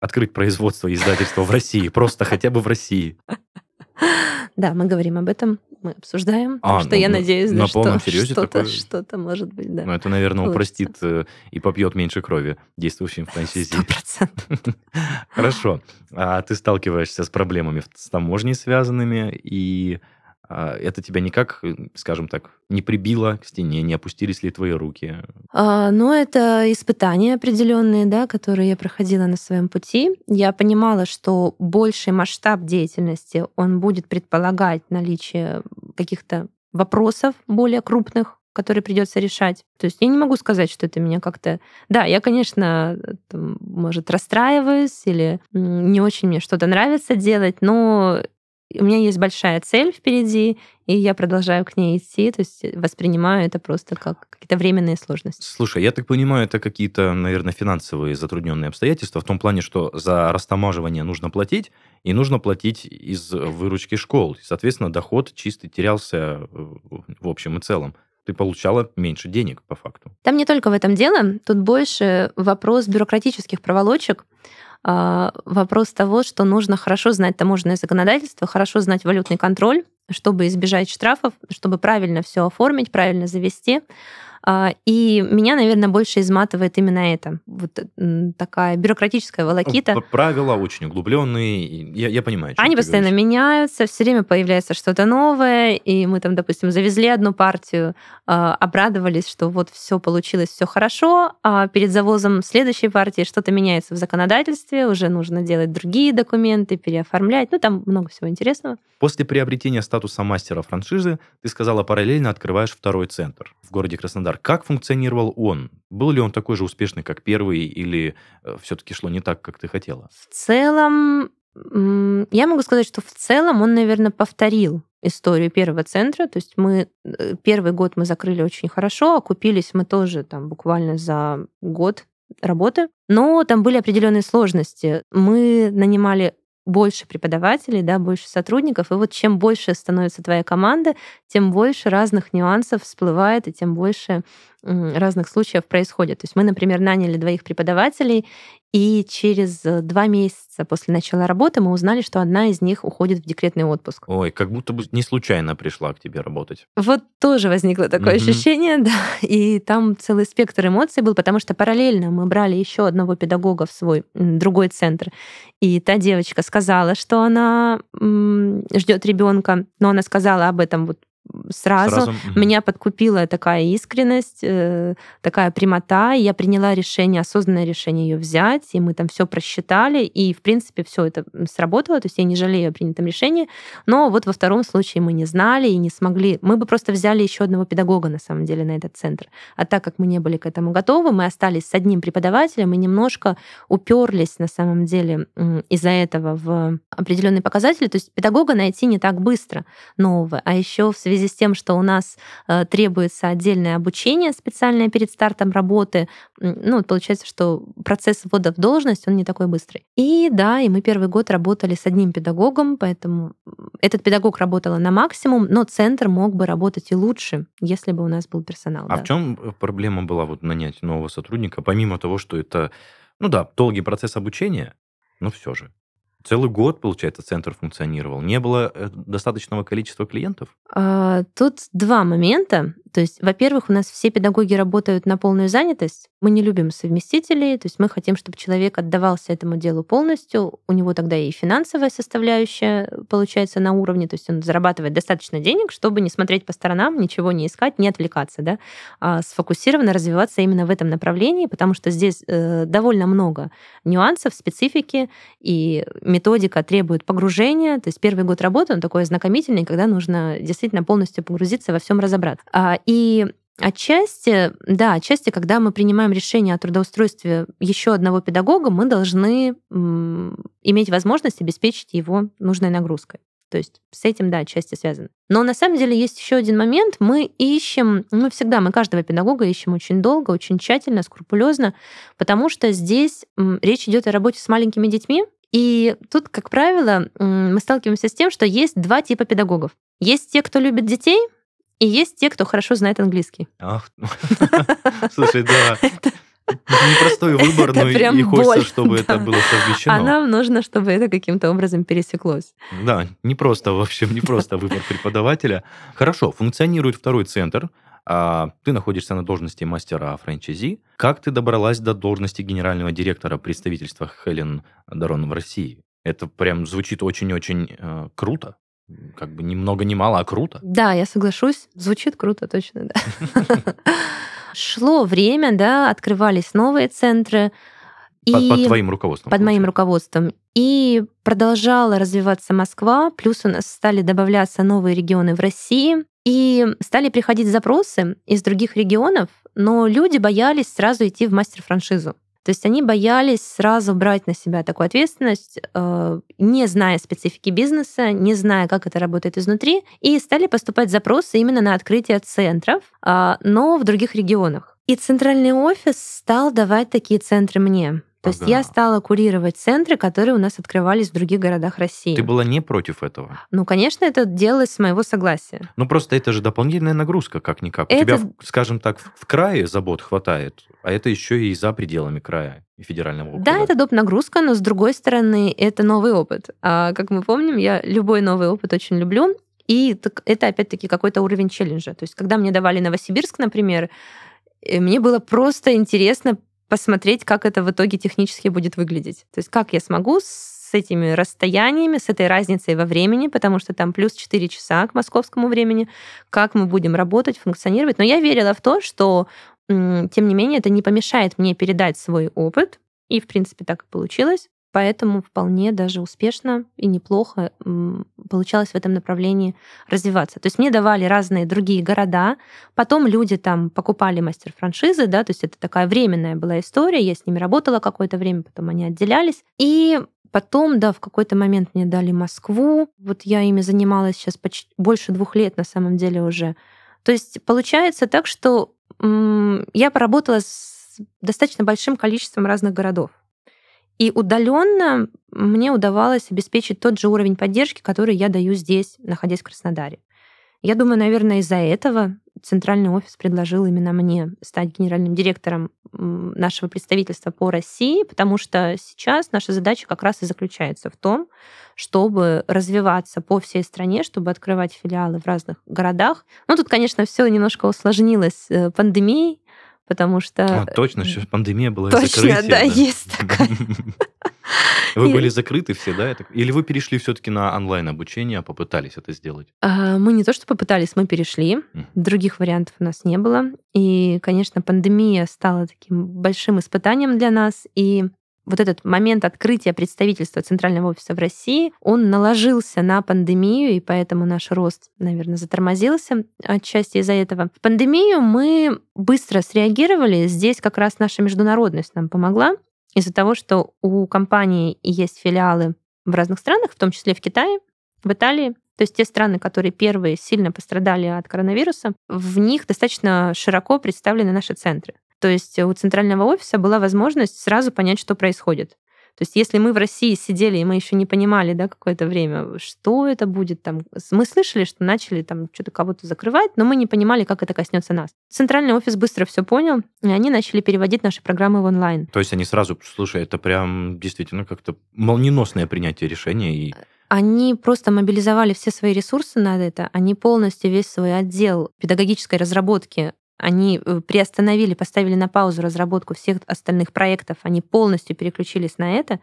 Speaker 1: открыть производство издательства в России, просто хотя бы в России?
Speaker 2: Да, мы говорим об этом, мы обсуждаем, а, что ну, я надеюсь, на да, полном что серьезе что-то, такое... что-то может быть, да.
Speaker 1: Ну, это, наверное, упростит э, и попьет меньше крови действующим франшизе.
Speaker 2: Сто процентов. (laughs)
Speaker 1: Хорошо. А ты сталкиваешься с проблемами с таможней связанными, и а, это тебя никак, скажем так, не прибило к стене, не опустились ли твои руки?
Speaker 2: А, ну, это испытания определенные, да, которые я проходила на своем пути. Я понимала, что больший масштаб деятельности, он будет предполагать наличие каких-то вопросов более крупных, которые придется решать. То есть я не могу сказать, что это меня как-то... Да, я, конечно, там, может, расстраиваюсь или не очень мне что-то нравится делать, но у меня есть большая цель впереди, и я продолжаю к ней идти, то есть воспринимаю это просто как какие-то временные сложности.
Speaker 1: Слушай, я так понимаю, это какие-то, наверное, финансовые затрудненные обстоятельства в том плане, что за растамаживание нужно платить, и нужно платить из выручки школ. И, соответственно, доход чистый терялся в общем и целом ты получала меньше денег по факту.
Speaker 2: Там не только в этом дело, тут больше вопрос бюрократических проволочек, вопрос того, что нужно хорошо знать таможенное законодательство, хорошо знать валютный контроль, чтобы избежать штрафов, чтобы правильно все оформить, правильно завести. А, и меня, наверное, больше изматывает именно это. Вот такая бюрократическая волокита.
Speaker 1: Правила очень углубленные. Я, я понимаю.
Speaker 2: Они постоянно говоришь. меняются, все время появляется что-то новое. И мы там, допустим, завезли одну партию, а, обрадовались, что вот все получилось, все хорошо, а перед завозом следующей партии что-то меняется в законодательстве, уже нужно делать другие документы, переоформлять. Ну, там много всего интересного.
Speaker 1: После приобретения статуса мастера франшизы ты сказала, параллельно открываешь второй центр в городе Краснодар. Краснодар. Как функционировал он? Был ли он такой же успешный, как первый, или э, все-таки шло не так, как ты хотела?
Speaker 2: В целом, я могу сказать, что в целом он, наверное, повторил историю первого центра. То есть мы э, первый год мы закрыли очень хорошо, окупились мы тоже там буквально за год работы. Но там были определенные сложности. Мы нанимали больше преподавателей, да, больше сотрудников. И вот чем больше становится твоя команда, тем больше разных нюансов всплывает, и тем больше разных случаев происходит. То есть мы, например, наняли двоих преподавателей, и через э, два месяца после начала работы мы узнали, что одна из них уходит в декретный отпуск.
Speaker 1: Ой, как будто бы не случайно пришла к тебе работать.
Speaker 2: Вот тоже возникло такое mm-hmm. ощущение, (laughs) да. И там целый спектр эмоций был, потому что параллельно мы брали еще одного педагога в свой другой центр. И та девочка сказала, что она ждет ребенка, но она сказала об этом вот сразу.
Speaker 1: Сразу.
Speaker 2: Меня подкупила такая искренность, э, такая прямота. и Я приняла решение, осознанное решение ее взять, и мы там все просчитали, и, в принципе, все это сработало. То есть я не жалею о принятом решении. Но вот во втором случае мы не знали и не смогли. Мы бы просто взяли еще одного педагога, на самом деле, на этот центр. А так как мы не были к этому готовы, мы остались с одним преподавателем и немножко уперлись, на самом деле, из-за этого в определенные показатели. То есть педагога найти не так быстро нового. А еще в связи с тем, что у нас э, требуется отдельное обучение специальное перед стартом работы, ну, получается, что процесс ввода в должность, он не такой быстрый. И да, и мы первый год работали с одним педагогом, поэтому этот педагог работала на максимум, но центр мог бы работать и лучше, если бы у нас был персонал.
Speaker 1: А
Speaker 2: да.
Speaker 1: в чем проблема была вот нанять нового сотрудника, помимо того, что это, ну да, долгий процесс обучения, но все же. Целый год, получается, центр функционировал. Не было э, достаточного количества клиентов?
Speaker 2: А, Тут два момента. То есть, во-первых, у нас все педагоги работают на полную занятость. Мы не любим совместителей, то есть мы хотим, чтобы человек отдавался этому делу полностью. У него тогда и финансовая составляющая получается на уровне, то есть он зарабатывает достаточно денег, чтобы не смотреть по сторонам, ничего не искать, не отвлекаться, да, а сфокусированно развиваться именно в этом направлении, потому что здесь э, довольно много нюансов, специфики, и методика требует погружения. То есть первый год работы, он такой ознакомительный, когда нужно действительно полностью погрузиться во всем разобраться. А, И Отчасти, да, отчасти, когда мы принимаем решение о трудоустройстве еще одного педагога, мы должны иметь возможность обеспечить его нужной нагрузкой. То есть с этим, да, отчасти связано. Но на самом деле есть еще один момент. Мы ищем, мы всегда, мы каждого педагога ищем очень долго, очень тщательно, скрупулезно, потому что здесь речь идет о работе с маленькими детьми. И тут, как правило, мы сталкиваемся с тем, что есть два типа педагогов. Есть те, кто любит детей, и есть те, кто хорошо знает английский.
Speaker 1: Ах, (laughs) слушай, да. Непростой выбор,
Speaker 2: это
Speaker 1: но и-
Speaker 2: прям
Speaker 1: и хочется,
Speaker 2: боль,
Speaker 1: чтобы
Speaker 2: да.
Speaker 1: это было совмещено.
Speaker 2: А нам нужно, чтобы это каким-то образом пересеклось.
Speaker 1: Да, не просто, в общем, не просто выбор преподавателя. Хорошо, функционирует второй центр, ты находишься на должности мастера франчайзи. Как ты добралась до должности генерального директора представительства Хелен Дарон в России? Это прям звучит очень-очень э, круто. Как бы ни много ни мало, а круто.
Speaker 2: Да, я соглашусь. Звучит круто, точно, да. (laughs) Шло время, да, открывались новые центры.
Speaker 1: Под,
Speaker 2: и
Speaker 1: под твоим руководством.
Speaker 2: под моим
Speaker 1: получается.
Speaker 2: руководством. И продолжала развиваться Москва, плюс у нас стали добавляться новые регионы в России. И стали приходить запросы из других регионов, но люди боялись сразу идти в мастер-франшизу. То есть они боялись сразу брать на себя такую ответственность, э, не зная специфики бизнеса, не зная, как это работает изнутри, и стали поступать запросы именно на открытие центров, а, но в других регионах. И центральный офис стал давать такие центры мне. То есть я стала курировать центры, которые у нас открывались в других городах России.
Speaker 1: Ты была не против этого?
Speaker 2: Ну, конечно, это делалось с моего согласия.
Speaker 1: Ну, просто это же дополнительная нагрузка, как-никак. У
Speaker 2: Это-
Speaker 1: тебя, в- скажем так, в крае забот хватает, а это еще и за пределами края и федерального округа.
Speaker 2: Да, это доп. нагрузка, но с другой стороны, это новый опыт. А, как мы помним, я любой новый опыт очень люблю. И это, опять-таки, какой-то уровень челленджа. То есть, когда мне давали Новосибирск, например, э, мне было просто интересно посмотреть, как это в итоге технически будет выглядеть. То есть, как я смогу с этими расстояниями, с этой разницей во времени, потому что там плюс 4 часа к московскому времени, как мы будем работать, функционировать. Но я верила в то, что, тем не менее, это не помешает мне передать свой опыт, и, в принципе, так и получилось. Поэтому вполне даже успешно и неплохо получалось в этом направлении развиваться. То есть мне давали разные другие города, потом люди там покупали мастер-франшизы, да, то есть это такая временная была история, я с ними работала какое-то время, потом они отделялись. И потом, да, в какой-то момент мне дали Москву, вот я ими занималась сейчас почти больше двух лет на самом деле уже. То есть получается так, что я поработала с достаточно большим количеством разных городов. И удаленно мне удавалось обеспечить тот же уровень поддержки, который я даю здесь, находясь в Краснодаре. Я думаю, наверное, из-за этого центральный офис предложил именно мне стать генеральным директором нашего представительства по России, потому что сейчас наша задача как раз и заключается в том, чтобы развиваться по всей стране, чтобы открывать филиалы в разных городах. Ну, тут, конечно, все немножко усложнилось э, пандемией, потому что...
Speaker 1: А, точно, сейчас пандемия была и
Speaker 2: Точно,
Speaker 1: закрытие,
Speaker 2: да, есть такая. (laughs)
Speaker 1: Вы были закрыты все, да? Или вы перешли все-таки на онлайн-обучение, попытались это сделать?
Speaker 2: А, мы не то, что попытались, мы перешли. Других вариантов у нас не было. И, конечно, пандемия стала таким большим испытанием для нас. И вот этот момент открытия представительства Центрального офиса в России, он наложился на пандемию, и поэтому наш рост, наверное, затормозился отчасти из-за этого. В пандемию мы быстро среагировали. Здесь как раз наша международность нам помогла. Из-за того, что у компании есть филиалы в разных странах, в том числе в Китае, в Италии, то есть те страны, которые первые сильно пострадали от коронавируса, в них достаточно широко представлены наши центры. То есть у центрального офиса была возможность сразу понять, что происходит. То есть если мы в России сидели, и мы еще не понимали да, какое-то время, что это будет там. Мы слышали, что начали там что-то кого-то закрывать, но мы не понимали, как это коснется нас. Центральный офис быстро все понял, и они начали переводить наши программы в онлайн.
Speaker 1: То есть они сразу, слушай, это прям действительно как-то молниеносное принятие решения и
Speaker 2: они просто мобилизовали все свои ресурсы на это, они полностью весь свой отдел педагогической разработки они э, приостановили, поставили на паузу разработку всех остальных проектов, они полностью переключились на это,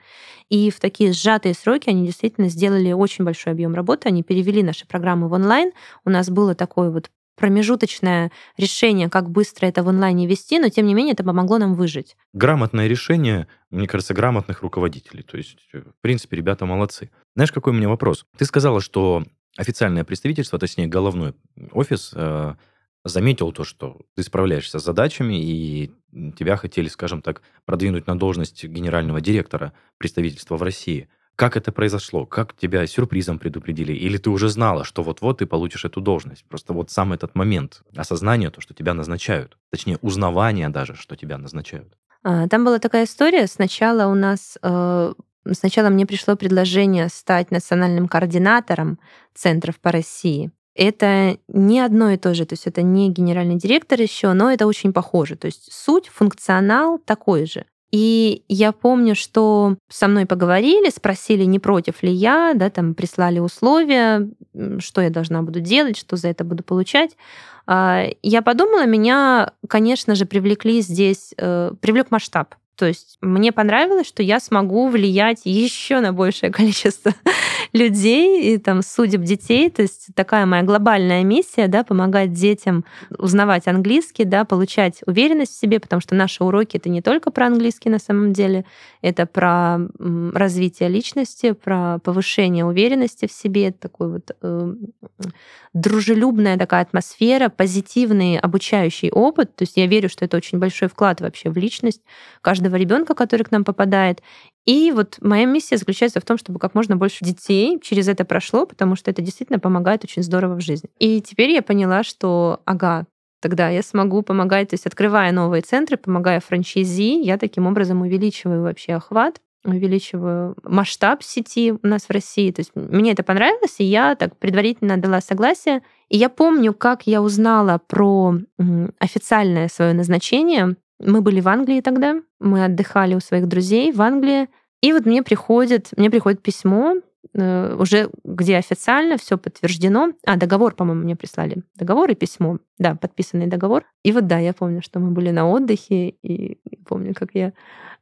Speaker 2: и в такие сжатые сроки они действительно сделали очень большой объем работы, они перевели наши программы в онлайн, у нас было такое вот промежуточное решение, как быстро это в онлайне вести, но тем не менее это помогло нам выжить.
Speaker 1: Грамотное решение, мне кажется, грамотных руководителей. То есть, э, в принципе, ребята молодцы. Знаешь, какой у меня вопрос? Ты сказала, что официальное представительство, точнее, головной офис э, заметил то, что ты справляешься с задачами, и тебя хотели, скажем так, продвинуть на должность генерального директора представительства в России. Как это произошло? Как тебя сюрпризом предупредили? Или ты уже знала, что вот-вот ты получишь эту должность? Просто вот сам этот момент осознания, то, что тебя назначают. Точнее, узнавание даже, что тебя назначают.
Speaker 2: А, там была такая история. Сначала у нас э, Сначала мне пришло предложение стать национальным координатором центров по России это не одно и то же, то есть это не генеральный директор еще, но это очень похоже. То есть суть, функционал такой же. И я помню, что со мной поговорили, спросили, не против ли я, да, там прислали условия, что я должна буду делать, что за это буду получать. А, я подумала, меня, конечно же, привлекли здесь, э, привлек масштаб. То есть мне понравилось, что я смогу влиять еще на большее (laughs) количество людей и там судеб детей. То есть такая моя глобальная миссия, да, помогать детям узнавать английский, да, получать уверенность в себе, потому что наши уроки это не только про английский на самом деле, это про развитие личности, про повышение уверенности в себе, это такой вот э, дружелюбная такая атмосфера, позитивный обучающий опыт. То есть я верю, что это очень большой вклад вообще в личность каждого ребенка, который к нам попадает. И вот моя миссия заключается в том, чтобы как можно больше детей через это прошло, потому что это действительно помогает очень здорово в жизни. И теперь я поняла, что, ага, тогда я смогу помогать, то есть открывая новые центры, помогая франчайзи, я таким образом увеличиваю вообще охват, увеличиваю масштаб сети у нас в России. То есть мне это понравилось, и я так предварительно дала согласие. И я помню, как я узнала про официальное свое назначение. Мы были в Англии тогда, мы отдыхали у своих друзей в Англии, и вот мне приходит, мне приходит письмо, э, уже где официально все подтверждено. А, договор, по-моему, мне прислали. Договор и письмо. Да, подписанный договор. И вот да, я помню, что мы были на отдыхе, и помню, как я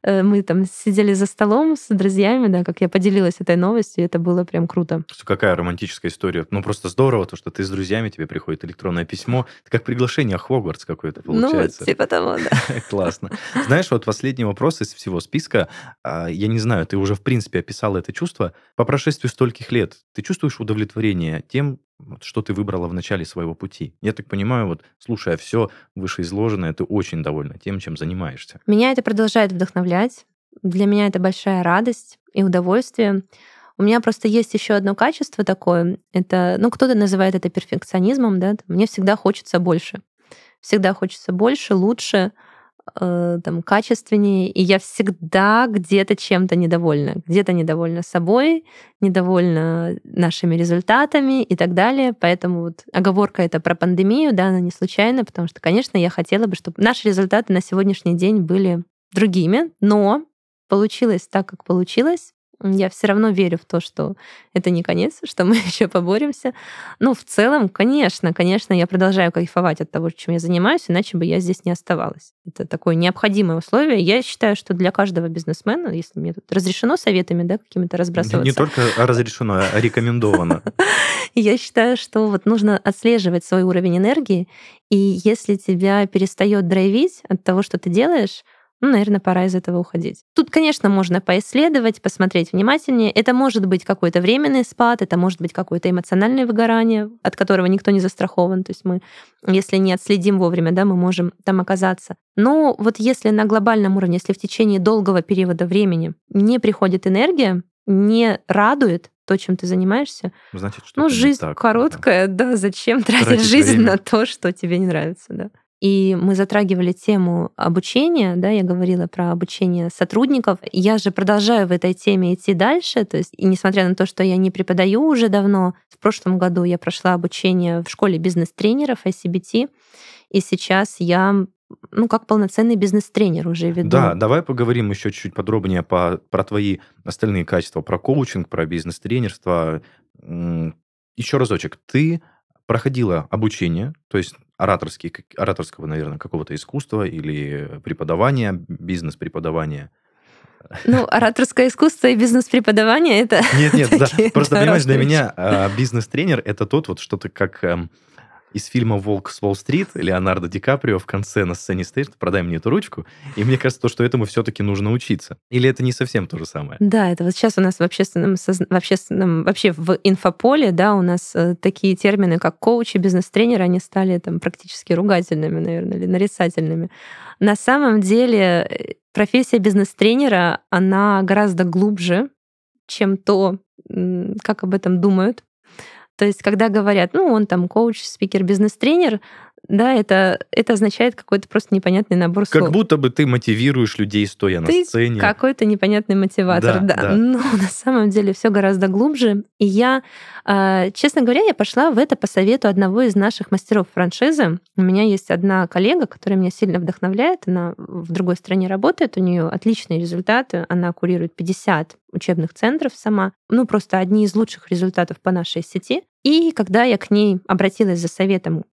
Speaker 2: мы там сидели за столом с друзьями, да, как я поделилась этой новостью, и это было прям круто.
Speaker 1: Какая романтическая история. Ну, просто здорово, то, что ты с друзьями, тебе приходит электронное письмо. Это как приглашение Хогвартс какое-то ну, получается.
Speaker 2: Ну, типа того, да. (laughs)
Speaker 1: Классно. Знаешь, вот последний вопрос из всего списка. А, я не знаю, ты уже, в принципе, описал это чувство. По прошествии стольких лет ты чувствуешь удовлетворение тем, вот что ты выбрала в начале своего пути. Я так понимаю, вот слушая все вышеизложенное, ты очень довольна тем, чем занимаешься.
Speaker 2: Меня это продолжает вдохновлять. Для меня это большая радость и удовольствие. У меня просто есть еще одно качество такое. Это, ну, кто-то называет это перфекционизмом, да. Мне всегда хочется больше. Всегда хочется больше, лучше. Э, там, качественнее, и я всегда где-то чем-то недовольна. Где-то недовольна собой, недовольна нашими результатами и так далее. Поэтому вот оговорка это про пандемию, да, она не случайна, потому что, конечно, я хотела бы, чтобы наши результаты на сегодняшний день были другими, но получилось так, как получилось. Я все равно верю в то, что это не конец, (laughs) что мы (laughs) еще поборемся. Но в целом, конечно, конечно, я продолжаю кайфовать от того, чем я занимаюсь, иначе бы я здесь не оставалась. Это такое необходимое условие. Я считаю, что для каждого бизнесмена, если мне тут разрешено советами, да, какими-то разбрасываться.
Speaker 1: Не только разрешено, а рекомендовано. (laughs)
Speaker 2: Я считаю, что вот нужно отслеживать свой уровень энергии, и если тебя перестает драйвить от того, что ты делаешь, ну, наверное, пора из этого уходить. Тут, конечно, можно поисследовать, посмотреть внимательнее. Это может быть какой-то временный спад, это может быть какое-то эмоциональное выгорание, от которого никто не застрахован. То есть мы, если не отследим вовремя, да, мы можем там оказаться. Но вот если на глобальном уровне, если в течение долгого периода времени не приходит энергия, не радует то, чем ты занимаешься,
Speaker 1: Значит, что
Speaker 2: ну, жизнь
Speaker 1: так,
Speaker 2: короткая, да. да, зачем тратить, тратить жизнь время. на то, что тебе не нравится, да. И мы затрагивали тему обучения, да, я говорила про обучение сотрудников. Я же продолжаю в этой теме идти дальше, то есть, и несмотря на то, что я не преподаю уже давно, в прошлом году я прошла обучение в школе бизнес-тренеров ICBT, и сейчас я ну, как полноценный бизнес-тренер уже веду.
Speaker 1: Да, давай поговорим еще чуть-чуть подробнее по, про твои остальные качества, про коучинг, про бизнес-тренерство. Еще разочек, ты проходила обучение, то есть ораторский, ораторского, наверное, какого-то искусства или преподавания, бизнес-преподавания.
Speaker 2: Ну, ораторское искусство и бизнес-преподавание это...
Speaker 1: Нет, нет, да. (laughs) Просто, понимаешь, для меня а, бизнес-тренер это тот вот что-то как эм, из фильма «Волк с Уолл-стрит» Леонардо Ди Каприо в конце на сцене стоит «Продай мне эту ручку». И мне кажется, то, что этому все-таки нужно учиться. Или это не совсем то же самое?
Speaker 2: Да, это вот сейчас у нас в общественном, в общественном вообще в инфополе, да, у нас э, такие термины, как коуч и бизнес-тренер, они стали там практически ругательными, наверное, или нарицательными. На самом деле э, профессия бизнес-тренера, она гораздо глубже, чем то, как об этом думают. То есть, когда говорят, ну, он там коуч, спикер, бизнес-тренер, да, это, это означает какой-то просто непонятный набор слов.
Speaker 1: Как будто бы ты мотивируешь людей, стоя
Speaker 2: ты
Speaker 1: на сцене.
Speaker 2: какой-то непонятный мотиватор, да. да. да. Но (laughs) на самом деле все гораздо глубже. И я, а, честно говоря, я пошла в это по совету одного из наших мастеров франшизы. У меня есть одна коллега, которая меня сильно вдохновляет. Она в другой стране работает, у нее отличные результаты. Она курирует 50 учебных центров сама. Ну, просто одни из лучших результатов по нашей сети. И когда я к ней обратилась за советом,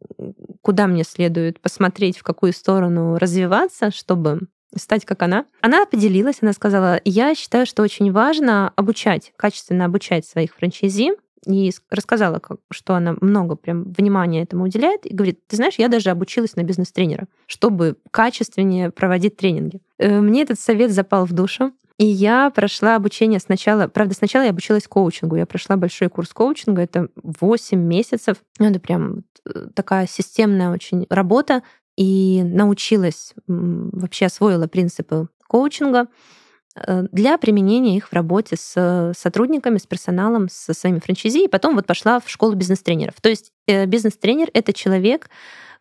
Speaker 2: куда мне следует посмотреть, в какую сторону развиваться, чтобы стать как она. Она поделилась, она сказала, я считаю, что очень важно обучать, качественно обучать своих франчайзи, и рассказала, что она много прям внимания этому уделяет, и говорит, ты знаешь, я даже обучилась на бизнес-тренера, чтобы качественнее проводить тренинги. Э, мне этот совет запал в душу, и я прошла обучение сначала, правда, сначала я обучилась коучингу. Я прошла большой курс коучинга, это 8 месяцев. Ну, это прям э, такая системная очень работа. И научилась, вообще освоила принципы коучинга э, для применения их в работе с сотрудниками, с персоналом, со своими франчайзи. И потом вот пошла в школу бизнес-тренеров. То есть э, бизнес-тренер — это человек,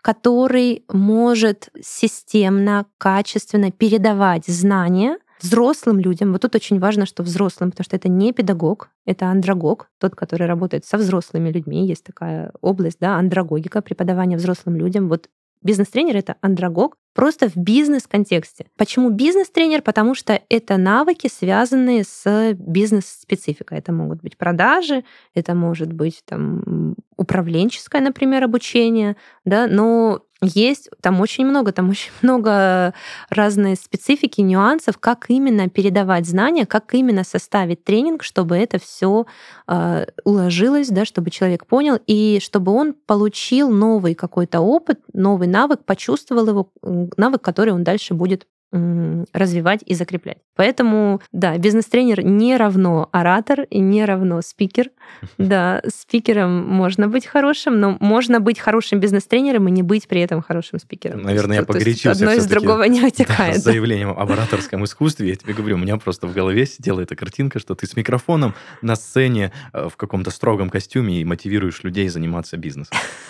Speaker 2: который может системно, качественно передавать знания взрослым людям, вот тут очень важно, что взрослым, потому что это не педагог, это андрогог, тот, который работает со взрослыми людьми. Есть такая область, да, андрогогика, преподавание взрослым людям. Вот Бизнес-тренер — это андрогог, просто в бизнес-контексте. Почему бизнес-тренер? Потому что это навыки, связанные с бизнес-спецификой. Это могут быть продажи, это может быть там, управленческое, например, обучение, да, но есть там очень много, там очень (laughs) много разной специфики, нюансов, как именно передавать знания, как именно составить тренинг, чтобы это все э, уложилось, да, чтобы человек понял и чтобы он получил новый какой-то опыт, новый навык, почувствовал его навык, который он дальше будет развивать и закреплять. Поэтому, да, бизнес-тренер не равно оратор и не равно спикер. (laughs) Да, спикером можно быть хорошим, но можно быть хорошим бизнес-тренером и не быть при этом хорошим спикером.
Speaker 1: Наверное, я погорячился.
Speaker 2: Одно из другого не вытекает. (laughs)
Speaker 1: Да, с заявлением об ораторском искусстве. Я тебе говорю, у меня просто в голове сидела эта картинка, что ты с микрофоном на сцене э, в каком-то строгом костюме и мотивируешь людей заниматься бизнесом. (laughs)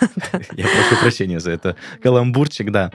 Speaker 1: Я прошу прощения за это. Каламбурчик, да.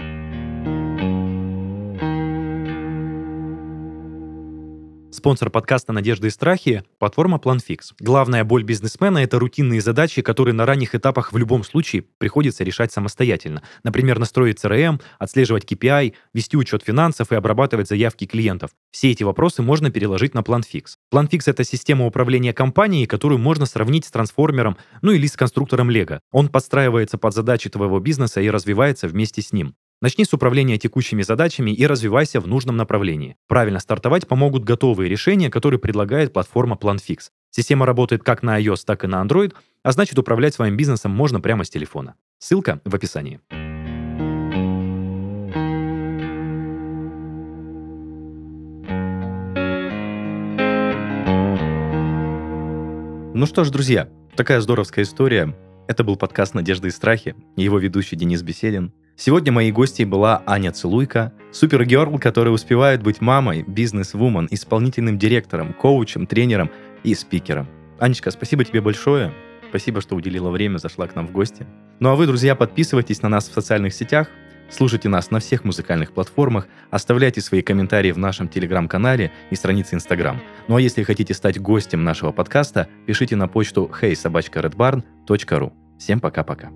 Speaker 1: Спонсор подкаста «Надежды и страхи» — платформа PlanFix. Главная боль бизнесмена — это рутинные задачи, которые на ранних этапах в любом случае приходится решать самостоятельно. Например, настроить CRM, отслеживать KPI, вести учет финансов и обрабатывать заявки клиентов. Все эти вопросы можно переложить на PlanFix. PlanFix — это система управления компанией, которую можно сравнить с трансформером, ну или с конструктором Лего. Он подстраивается под задачи твоего бизнеса и развивается вместе с ним. Начни с управления текущими задачами и развивайся в нужном направлении. Правильно стартовать помогут готовые решения, которые предлагает платформа PlanFix. Система работает как на iOS, так и на Android, а значит управлять своим бизнесом можно прямо с телефона. Ссылка в описании. Ну что ж, друзья, такая здоровская история. Это был подкаст «Надежды и страхи», его ведущий Денис Беседин. Сегодня моей гостьей была Аня Целуйка, супергерл, которая успевает быть мамой, бизнес-вумен, исполнительным директором, коучем, тренером и спикером. Анечка, спасибо тебе большое. Спасибо, что уделила время, зашла к нам в гости. Ну а вы, друзья, подписывайтесь на нас в социальных сетях, слушайте нас на всех музыкальных платформах, оставляйте свои комментарии в нашем телеграм-канале и странице Инстаграм. Ну а если хотите стать гостем нашего подкаста, пишите на почту heysobachkaredbarn.ru. Всем пока-пока.